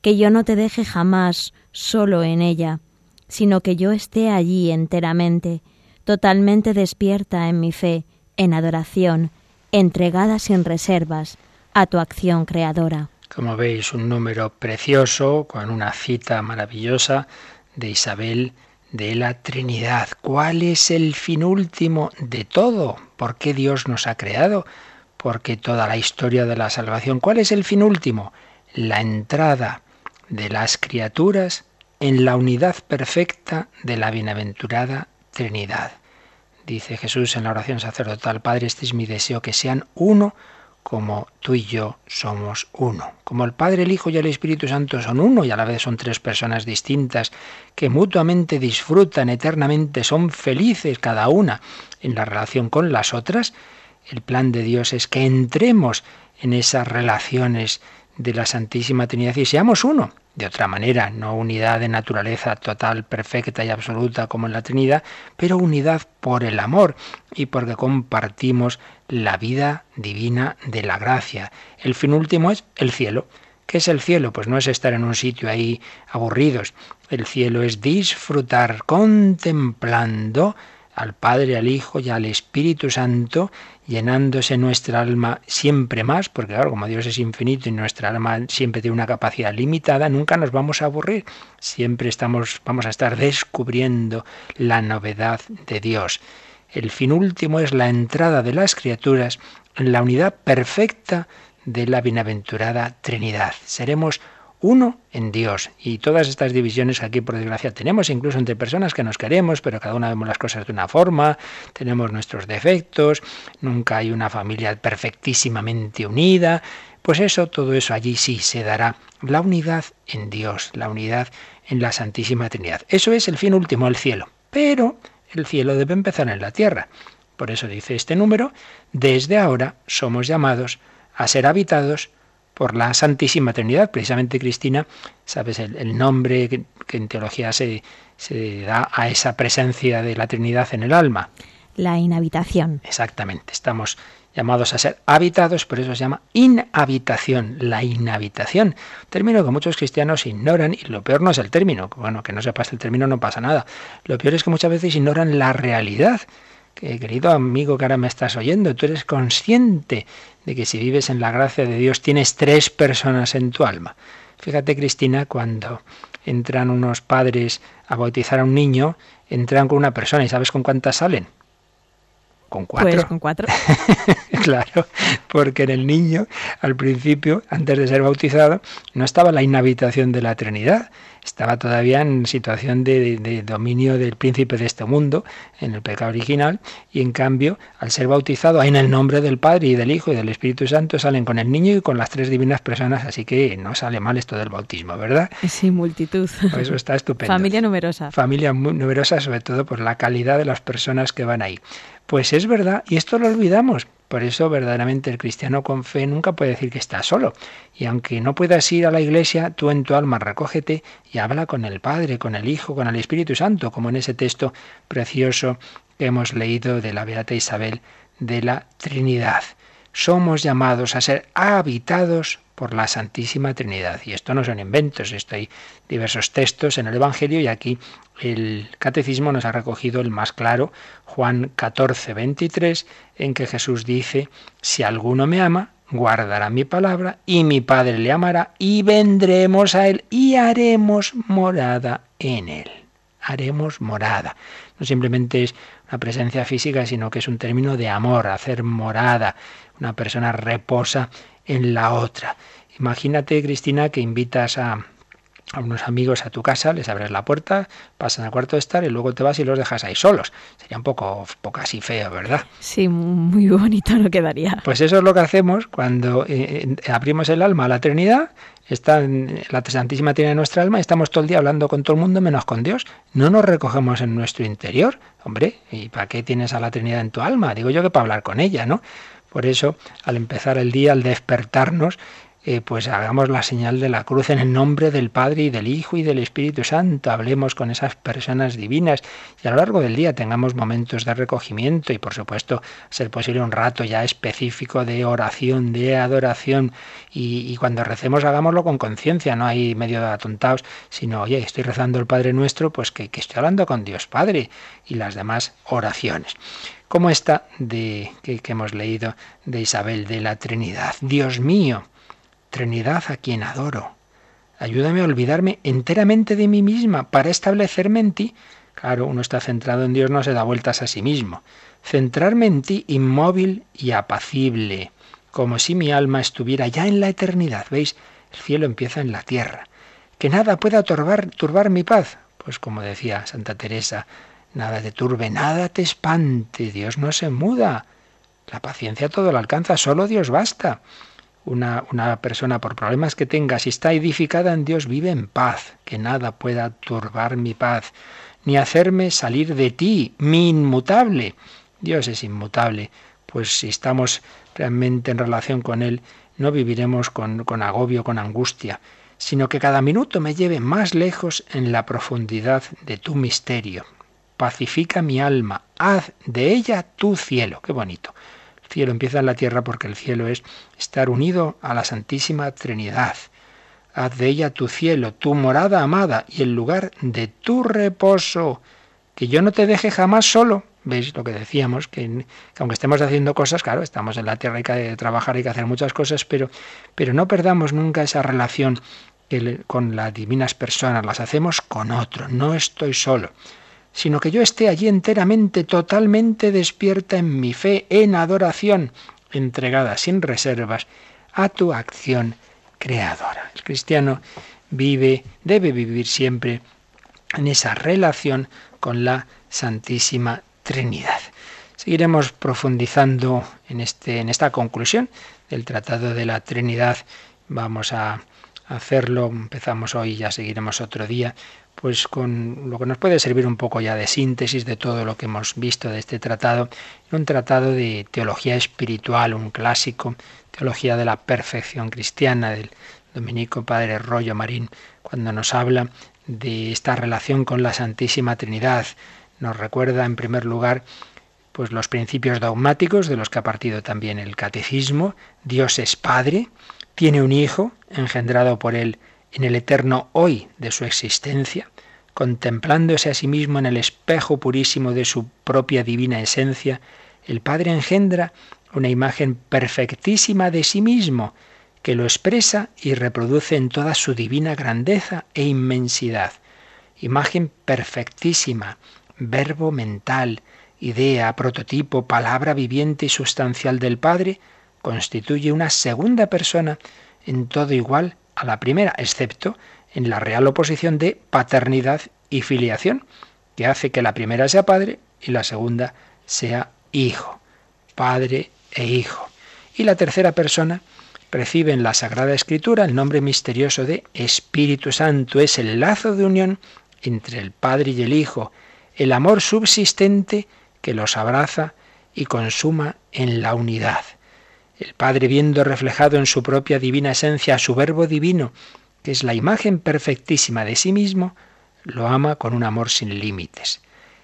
que yo no te deje jamás solo en ella, sino que yo esté allí enteramente, totalmente despierta en mi fe, en adoración, entregada sin reservas, a tu acción creadora. Como veis, un número precioso con una cita maravillosa de Isabel de la Trinidad. ¿Cuál es el fin último de todo? ¿Por qué Dios nos ha creado? ¿Por qué toda la historia de la salvación? ¿Cuál es el fin último? La entrada de las criaturas en la unidad perfecta de la bienaventurada Trinidad. Dice Jesús en la oración sacerdotal, Padre, este es mi deseo, que sean uno como tú y yo somos uno. Como el Padre, el Hijo y el Espíritu Santo son uno y a la vez son tres personas distintas que mutuamente disfrutan eternamente, son felices cada una en la relación con las otras, el plan de Dios es que entremos en esas relaciones de la Santísima Trinidad y seamos uno. De otra manera, no unidad de naturaleza total, perfecta y absoluta como en la Trinidad, pero unidad por el amor y porque compartimos la vida divina de la gracia. El fin último es el cielo. ¿Qué es el cielo? Pues no es estar en un sitio ahí aburridos. El cielo es disfrutar contemplando al Padre, al Hijo y al Espíritu Santo, llenándose nuestra alma siempre más, porque claro, como Dios es infinito y nuestra alma siempre tiene una capacidad limitada, nunca nos vamos a aburrir, siempre estamos, vamos a estar descubriendo la novedad de Dios. El fin último es la entrada de las criaturas en la unidad perfecta de la bienaventurada Trinidad. Seremos uno en Dios. Y todas estas divisiones aquí, por desgracia, tenemos incluso entre personas que nos queremos, pero cada una vemos las cosas de una forma, tenemos nuestros defectos, nunca hay una familia perfectísimamente unida. Pues eso, todo eso allí sí se dará la unidad en Dios, la unidad en la Santísima Trinidad. Eso es el fin último, el cielo. Pero el cielo debe empezar en la tierra. Por eso dice este número, desde ahora somos llamados a ser habitados por la Santísima Trinidad. Precisamente, Cristina, sabes el, nombre que, en teología se, se da a esa presencia de la Trinidad en el alma. La inhabitación. Exactamente. Estamos llamados a ser habitados, por eso se llama inhabitación, la inhabitación. Término que muchos cristianos ignoran y lo peor no es el término, bueno, que no sepas el término no pasa nada. Lo peor es que muchas veces ignoran la realidad. Que, querido amigo que ahora me estás oyendo, tú eres consciente de que si vives en la gracia de Dios tienes tres personas en tu alma. Fíjate, Cristina, cuando entran unos padres a bautizar a un niño, entran con una persona y ¿sabes con cuántas salen? Con cuatro. Pues con cuatro. claro, porque en el niño, al principio, antes de ser bautizado, no estaba la inhabitación de la Trinidad, estaba todavía en situación de, dominio del príncipe de este mundo, en el pecado original, y en cambio, al ser bautizado, en el nombre del Padre y del Hijo y del Espíritu Santo, salen con el niño y con las tres divinas personas, así que no sale mal esto del bautismo, ¿verdad? Sí, multitud. Pues eso está estupendo. Familia numerosa. Familia muy numerosa, sobre todo por la calidad de las personas que van ahí. Pues es verdad, y esto lo olvidamos, Por eso verdaderamente el cristiano con fe nunca puede decir que está solo. Y aunque no puedas ir a la iglesia, tú en tu alma recógete y habla con el Padre, con el Hijo, con el Espíritu Santo, como en ese texto precioso que hemos leído de la Beata Isabel de la Trinidad. Somos llamados a ser habitados por la Santísima Trinidad. Y esto no son inventos, esto hay diversos textos en el Evangelio y aquí el Catecismo nos ha recogido el más claro, Juan 14, 23, en que Jesús dice, si alguno me ama, guardará mi palabra y mi Padre le amará y vendremos a él y haremos morada en él. Haremos morada. No simplemente es una presencia física, sino que es un término de amor, hacer morada. Una persona reposa en la otra. Imagínate, Cristina, que invitas a, a unos amigos a tu casa, les abres la puerta, pasan al cuarto de estar y luego te vas y los dejas ahí solos. Sería un poco, poco así feo, ¿verdad? Sí, muy bonito no quedaría. Pues eso es lo que hacemos cuando eh, eh, abrimos el alma a la Trinidad, está en la Santísima Trinidad de nuestra alma y estamos todo el día hablando con todo el mundo menos con Dios. No nos recogemos en nuestro interior. Hombre, ¿y para qué tienes a la Trinidad en tu alma? Digo yo que para hablar con ella, ¿no? Por eso, al empezar el día, al despertarnos, eh, pues hagamos la señal de la cruz en el nombre del Padre y del Hijo y del Espíritu Santo. Hablemos con esas personas divinas y a lo largo del día tengamos momentos de recogimiento y por supuesto ser posible un rato ya específico de oración, de adoración y, cuando recemos hagámoslo con conciencia, no hay medio de atontados, sino oye, estoy rezando el Padre nuestro, pues que, que estoy hablando con Dios Padre y las demás oraciones como esta de que, hemos leído de Isabel de la Trinidad. Dios mío, Trinidad a quien adoro. Ayúdame a olvidarme enteramente de mí misma para establecerme en ti. Claro, uno está centrado en Dios, no se da vueltas a sí mismo. Centrarme en ti inmóvil y apacible, como si mi alma estuviera ya en la eternidad. ¿Veis? El cielo empieza en la tierra. Que nada pueda turbar mi paz. Pues como decía Santa Teresa, nada te turbe, nada te espante, Dios no se muda. La paciencia todo lo alcanza, solo Dios basta una, una, persona, por problemas que tenga, si está edificada en Dios, vive en paz, que nada pueda turbar mi paz, ni hacerme salir de ti, mi inmutable. Dios es inmutable, pues si estamos realmente en relación con Él, no viviremos con, con agobio, con angustia, sino que cada minuto me lleve más lejos en la profundidad de tu misterio. Pacifica mi alma, haz de ella tu cielo. Qué bonito cielo empieza en la tierra porque el cielo es estar unido a la Santísima Trinidad. Haz de ella tu cielo, tu morada amada y el lugar de tu reposo. Que yo no te deje jamás solo. ¿Veis lo que decíamos? Que, aunque estemos haciendo cosas, claro, estamos en la tierra, hay que trabajar, hay que hacer muchas cosas, pero, pero no perdamos nunca esa relación con las divinas personas, las hacemos con otro, no estoy solo sino que yo esté allí enteramente, totalmente despierta en mi fe, en adoración, entregada sin reservas a tu acción creadora. El cristiano vive, debe vivir siempre en esa relación con la Santísima Trinidad. Seguiremos profundizando en, este, en esta conclusión del Tratado de la Trinidad. Vamos a hacerlo, empezamos hoy, ya seguiremos otro día, pues con lo que nos puede servir un poco ya de síntesis de todo lo que hemos visto de este tratado, un tratado de teología espiritual, un clásico, teología de la perfección cristiana del dominico padre Rollo Marín, cuando nos habla de esta relación con la Santísima Trinidad. Nos recuerda en primer lugar pues los principios dogmáticos de los que ha partido también el catecismo. Dios es Padre, tiene un Hijo engendrado por él en el eterno hoy de su existencia, contemplándose a sí mismo en el espejo purísimo de su propia divina esencia, el Padre engendra una imagen perfectísima de sí mismo, que lo expresa y reproduce en toda su divina grandeza e inmensidad. Imagen perfectísima, verbo mental, idea, prototipo, palabra viviente y sustancial del Padre, constituye una segunda persona en todo igual a la primera, excepto en la real oposición de paternidad y filiación, que hace que la primera sea padre y la segunda sea hijo, padre e hijo. Y la tercera persona recibe en la Sagrada Escritura el nombre misterioso de Espíritu Santo. Es el lazo de unión entre el Padre y el Hijo, el amor subsistente que los abraza y consuma en la unidad. El Padre viendo reflejado en su propia divina esencia a su Verbo divino, que es la imagen perfectísima de sí mismo, lo ama con un amor sin límites.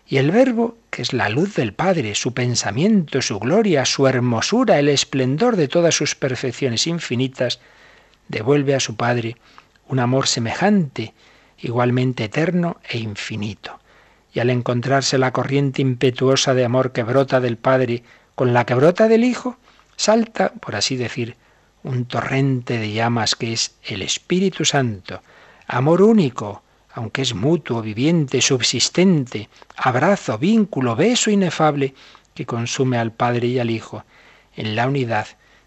Y el Verbo, que es la luz del Padre, su pensamiento, su gloria, su hermosura, el esplendor de todas sus perfecciones infinitas, devuelve a su Padre un amor semejante, igualmente eterno e infinito. Y al encontrarse la corriente impetuosa de amor que brota del Padre con la que brota del Hijo, salta, por así decir, un torrente de llamas que es el Espíritu Santo, amor único, aunque es mutuo, viviente, subsistente, abrazo, vínculo, beso inefable que consume al Padre y al Hijo en la unidad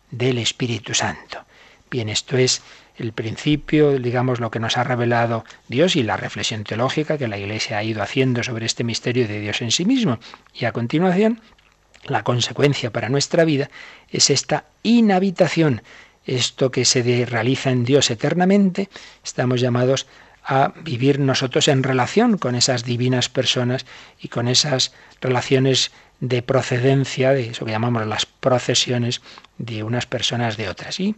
del Espíritu Santo. Bien, esto es el principio, digamos, lo que nos ha revelado Dios y la reflexión teológica que la Iglesia ha ido haciendo sobre este misterio de Dios en sí mismo. Y a continuación, la consecuencia para nuestra vida es esta inhabitación, esto que se realiza en Dios eternamente, estamos llamados a vivir nosotros en relación con esas divinas personas y con esas relaciones de procedencia, de eso que llamamos las procesiones de unas personas de otras. Y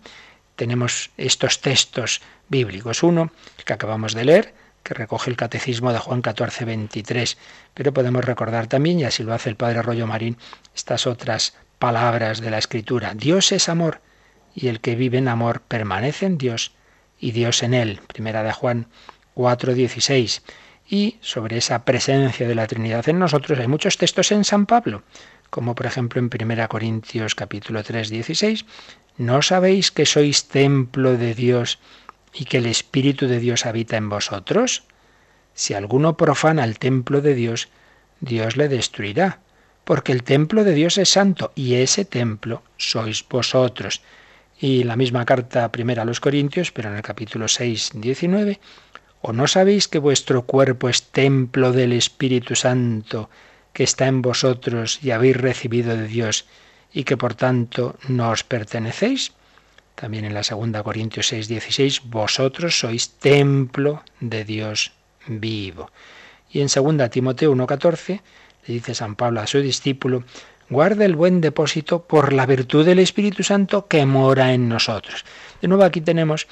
tenemos estos textos bíblicos. Uno, que acabamos de leer, que recoge el Catecismo de Juan 14, 23. Pero podemos recordar también, y así lo hace el Padre Arroyo Marín, estas otras palabras de la Escritura. Dios es amor, y el que vive en amor permanece en Dios y Dios en él. Primera de Juan 4, 16. Y sobre esa presencia de la Trinidad en nosotros hay muchos textos en San Pablo, como por ejemplo en 1 Corintios capítulo 3, 16. ¿No sabéis que sois templo de Dios y que el Espíritu de Dios habita en vosotros? Si alguno profana el templo de Dios, Dios le destruirá, porque el templo de Dios es santo y ese templo sois vosotros. Y la misma carta primera a los Corintios, pero en el capítulo 6, 19, ¿o no sabéis que vuestro cuerpo es templo del Espíritu Santo que está en vosotros y habéis recibido de Dios y que por tanto no os pertenecéis? También en la segunda Corintios 6, 16, vosotros sois templo de Dios vivo. Y en segunda Timoteo 1, 14, le dice San Pablo a su discípulo, guarda el buen depósito por la virtud del Espíritu Santo que mora en nosotros. De nuevo aquí tenemos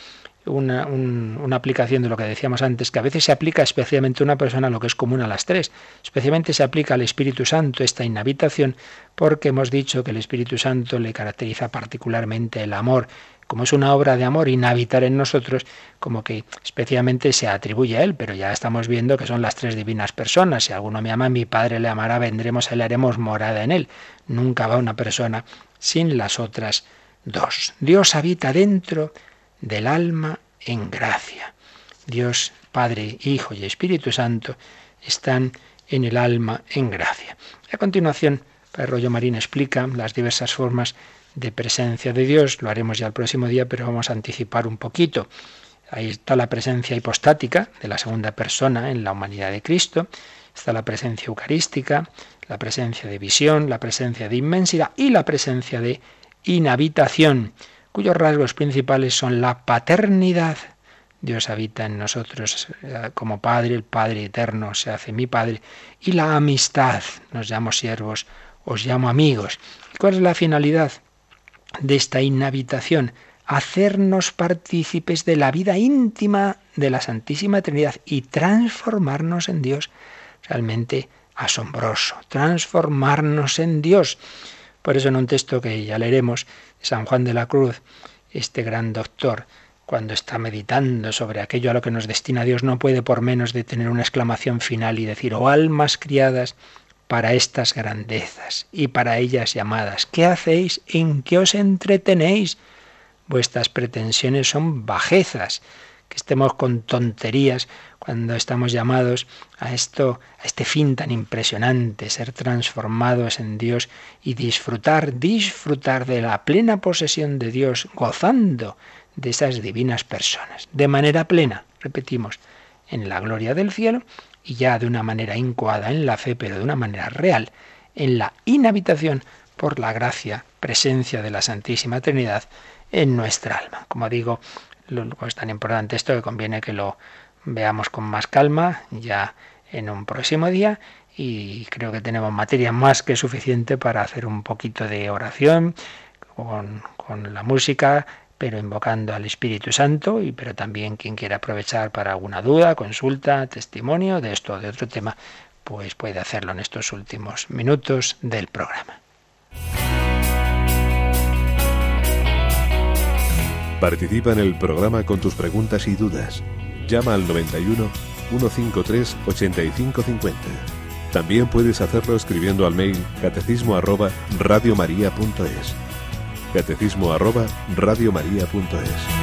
una, una, aplicación de lo que decíamos antes, que a veces se aplica especialmente a una persona lo que es común a las tres. Especialmente se aplica al Espíritu Santo esta inhabitación, porque hemos dicho que el Espíritu Santo le caracteriza particularmente el amor. Como es una obra de amor inhabitar en nosotros, como que especialmente se atribuye a él, pero ya estamos viendo que son las tres divinas personas. Si alguno me ama, mi Padre le amará, vendremos y le haremos morada en él. Nunca va una persona sin las otras dos. Dios habita dentro del alma en gracia. Dios, Padre, Hijo y Espíritu Santo están en el alma en gracia. A continuación, Padre Rollo Marín explica las diversas formas de presencia de Dios. Lo haremos ya el próximo día, pero vamos a anticipar un poquito. Ahí está la presencia hipostática de la segunda persona en la humanidad de Cristo. Está la presencia eucarística, la presencia de visión, la presencia de inmensidad y la presencia de inhabitación cuyos rasgos principales son la paternidad. Dios habita en nosotros eh, como Padre, el Padre eterno se hace mi Padre, y la amistad, nos llamo siervos, os llamo amigos. ¿Cuál es la finalidad de esta inhabitación? Hacernos partícipes de la vida íntima de la Santísima Trinidad y transformarnos en Dios. Realmente asombroso, transformarnos en Dios. Por eso en un texto que ya leeremos, San Juan de la Cruz, este gran doctor, cuando está meditando sobre aquello a lo que nos destina Dios, no puede por menos de tener una exclamación final y decir, oh almas criadas para estas grandezas y para ellas llamadas, ¿qué hacéis? ¿En qué os entretenéis? Vuestras pretensiones son bajezas, que estemos con tonterías cuando estamos llamados a esto, a este fin tan impresionante, ser transformados en Dios y disfrutar, disfrutar de la plena posesión de Dios, gozando de esas divinas personas, de manera plena, repetimos, en la gloria del cielo y ya de una manera incoada en la fe, pero de una manera real, en la inhabitación por la gracia, presencia de la Santísima Trinidad en nuestra alma. Como digo, es tan importante esto que conviene que lo veamos con más calma ya en un próximo día y creo que tenemos materia más que suficiente para hacer un poquito de oración con, con la música, pero invocando al Espíritu Santo, y pero también quien quiera aprovechar para alguna duda, consulta, testimonio de esto o de otro tema, pues puede hacerlo en estos últimos minutos del programa. Participa en el programa con tus preguntas y dudas. Llama al 91 153 8550. También puedes hacerlo escribiendo al mail catecismo radiomaria.es. Catecismo arroba radiomaria.es.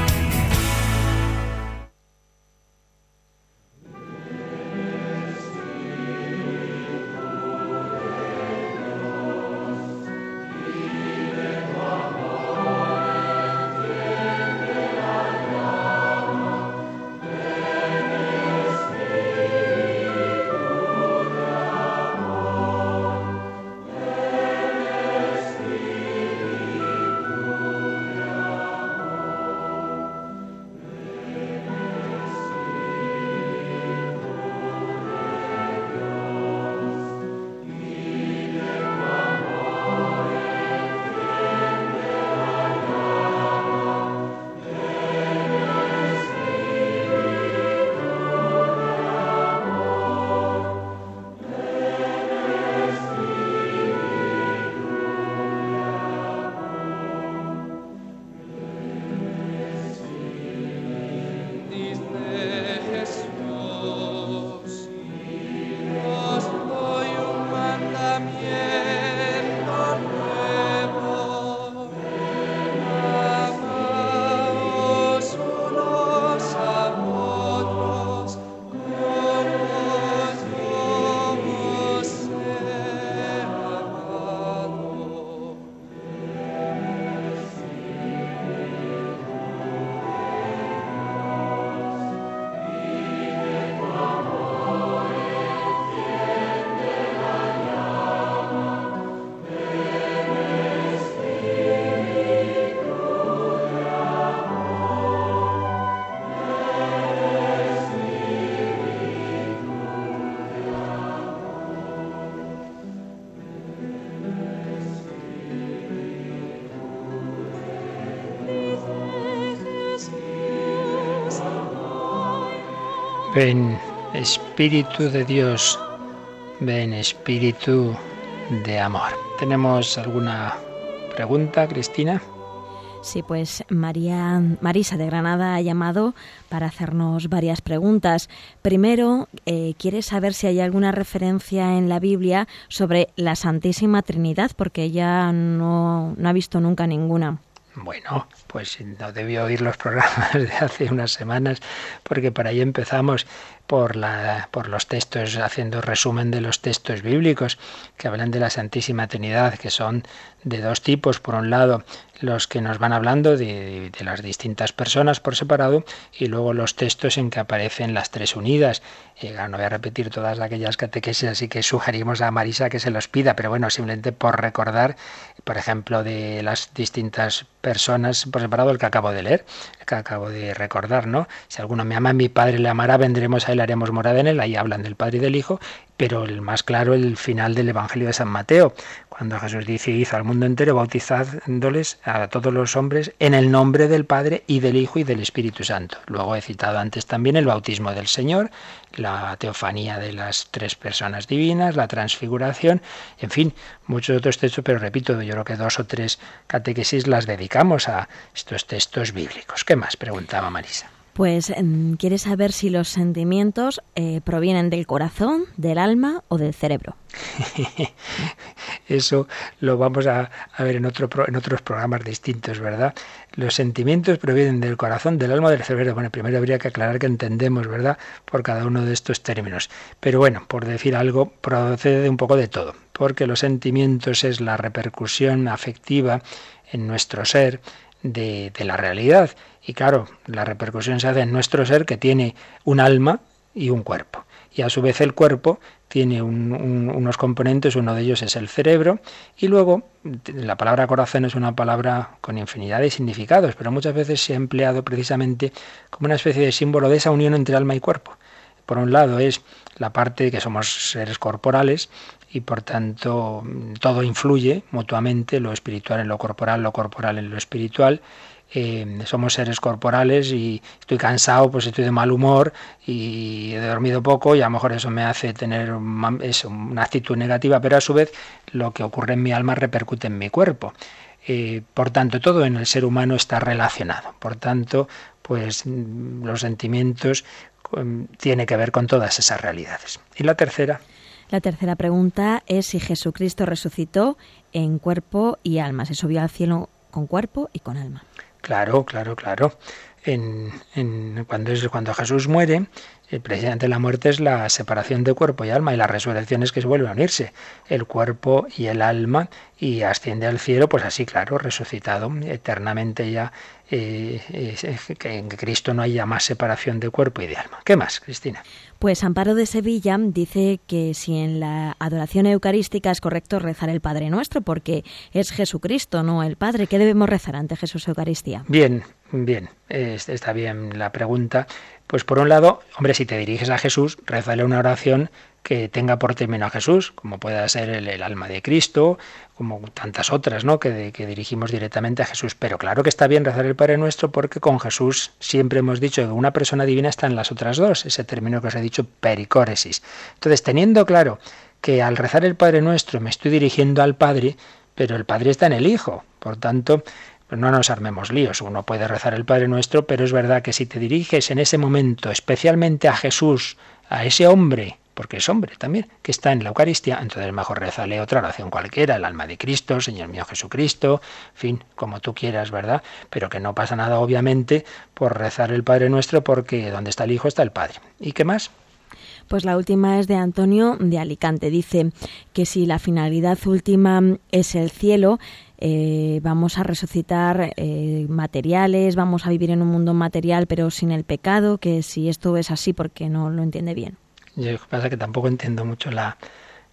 Ven Espíritu de Dios, ven Espíritu de amor. ¿Tenemos alguna pregunta, Cristina? Sí, pues María Marisa de Granada ha llamado para hacernos varias preguntas. Primero, eh, quiere saber si hay alguna referencia en la Biblia sobre la Santísima Trinidad, porque ella no, no ha visto nunca ninguna. Bueno, pues no debió oír los programas de hace unas semanas, porque para ahí empezamos por, la, por los textos, haciendo resumen de los textos bíblicos que hablan de la Santísima Trinidad, que son de dos tipos. Por un lado, los que nos van hablando de, las distintas personas por separado y luego los textos en que aparecen las tres unidas. Eh, no voy a repetir todas aquellas catequesis, así que sugerimos a Marisa que se los pida, pero bueno, simplemente por recordar, por ejemplo, de las distintas personas por separado, el que acabo de leer, que acabo de recordar, ¿no? Si alguno me ama, mi Padre le amará, vendremos a él, haremos morada en él, ahí hablan del Padre y del Hijo, pero el más claro el final del Evangelio de San Mateo, cuando Jesús dice, hizo al mundo entero bautizándoles a todos los hombres en el nombre del Padre y del Hijo y del Espíritu Santo. Luego he citado antes también el bautismo del Señor, la teofanía de las tres personas divinas, la transfiguración, en fin, muchos otros textos, pero repito, yo creo que dos o tres catequesis las dedicamos a estos textos bíblicos. ¿Qué más? Preguntaba Marisa. Pues mm, quiere saber si los sentimientos eh, provienen del corazón, del alma o del cerebro. Eso lo vamos a, ver en, otro, en otros programas distintos, ¿verdad? Los sentimientos provienen del corazón, del alma o del cerebro. Bueno, primero habría que aclarar que entendemos, ¿verdad?, por cada uno de estos términos. Pero bueno, por decir algo, procede de un poco de todo, porque los sentimientos es la repercusión afectiva en nuestro ser de, la realidad y claro, la repercusión se hace en nuestro ser que tiene un alma y un cuerpo. Y a su vez el cuerpo tiene unos componentes, uno de ellos es el cerebro, y luego la palabra corazón es una palabra con infinidad de significados, pero muchas veces se ha empleado precisamente como una especie de símbolo de esa unión entre alma y cuerpo por un lado es la parte de que somos seres corporales y por tanto todo influye mutuamente, lo espiritual en lo corporal, lo corporal en lo espiritual. Eh, somos seres corporales y estoy cansado, pues estoy de mal humor y he dormido poco y a lo mejor eso me hace tener una actitud negativa, pero a su vez lo que ocurre en mi alma repercute en mi cuerpo. Eh, por tanto, todo en el ser humano está relacionado. Por tanto, pues los sentimientos tienen tiene que ver con todas esas realidades. Y la tercera. La tercera pregunta es si Jesucristo resucitó en cuerpo y alma, se subió al cielo con cuerpo y con alma. Claro, claro, claro. En, cuando, es, cuando Jesús muere, el presidente de la muerte es la separación de cuerpo y alma y la resurrección es que se vuelve a unirse el cuerpo y el alma y asciende al cielo, pues así, claro, resucitado eternamente ya, eh, que en Cristo no haya más separación de cuerpo y de alma. ¿Qué más, Cristina? Pues Amparo de Sevilla dice que si en la adoración eucarística es correcto rezar el Padre Nuestro, porque es Jesucristo, no el Padre. ¿Qué debemos rezar ante Jesús Eucaristía? Bien, bien, está bien la pregunta. Pues por un lado, hombre, si te diriges a Jesús, rezale una oración que tenga por término a Jesús, como pueda ser el, alma de Cristo, como tantas otras, ¿no? Que, que, dirigimos directamente a Jesús. Pero claro que está bien rezar el Padre Nuestro porque con Jesús siempre hemos dicho que una persona divina está en las otras dos, ese término que os he dicho, pericóresis. Entonces, teniendo claro que al rezar el Padre Nuestro me estoy dirigiendo al Padre, pero el Padre está en el Hijo. Por tanto, no nos armemos líos. Uno puede rezar el Padre Nuestro, pero es verdad que si te diriges en ese momento especialmente a Jesús, a ese hombre porque es hombre también, que está en la Eucaristía, entonces mejor rezale otra oración cualquiera, el alma de Cristo, Señor mío Jesucristo, en fin, como tú quieras, ¿verdad? Pero que no pasa nada, obviamente, por rezar el Padre Nuestro, porque donde está el Hijo está el Padre. ¿Y qué más? Pues la última es de Antonio de Alicante. Dice que si la finalidad última es el cielo, eh, vamos a resucitar eh, materiales, vamos a vivir en un mundo material pero sin el pecado, que si esto es así porque no lo entiende bien. Yo pasa que tampoco entiendo mucho la,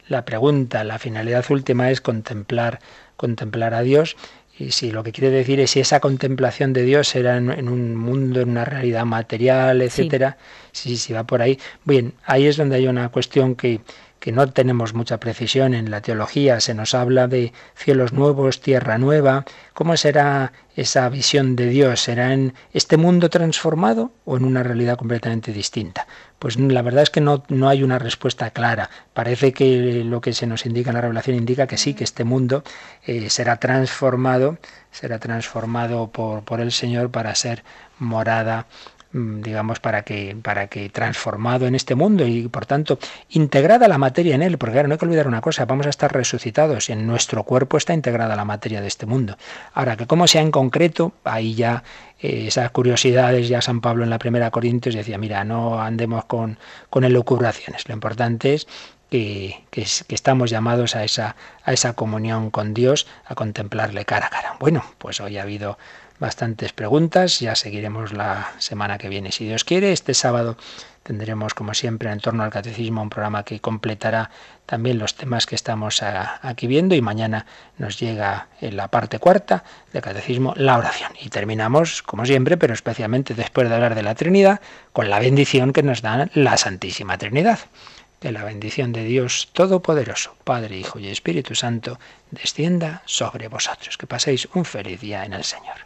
la pregunta. La finalidad última es contemplar, contemplar a Dios. Y si lo que quiere decir es si esa contemplación de Dios era en, un mundo, en una realidad material, etcétera, si, si va por ahí. Bien, ahí es donde hay una cuestión que, que no tenemos mucha precisión en la teología, se nos habla de cielos nuevos, tierra nueva. ¿Cómo será esa visión de Dios? ¿Será en este mundo transformado o en una realidad completamente distinta? Pues la verdad es que no, no hay una respuesta clara. Parece que lo que se nos indica en la revelación indica que sí, que este mundo eh, será transformado, será transformado por, por el Señor para ser morada digamos, para que, para que transformado en este mundo y por tanto integrada la materia en él, porque claro, no hay que olvidar una cosa, vamos a estar resucitados en nuestro cuerpo está integrada la materia de este mundo. Ahora, que cómo sea en concreto, ahí ya eh, esas curiosidades, ya San Pablo en la primera Corintios decía, mira, no andemos con, con elucubraciones, lo importante es que, que, estamos llamados a esa, a esa comunión con Dios, a contemplarle cara a cara. Bueno, pues hoy ha habido bastantes preguntas. Ya seguiremos la semana que viene, si Dios quiere. Este sábado tendremos, como siempre, en torno al catecismo un programa que completará también los temas que estamos aquí viendo y mañana nos llega en la parte cuarta del catecismo la oración. Y terminamos, como siempre, pero especialmente después de hablar de la Trinidad, con la bendición que nos da la Santísima Trinidad. Que la bendición de Dios Todopoderoso, Padre, Hijo y Espíritu Santo, descienda sobre vosotros. Que paséis un feliz día en el Señor.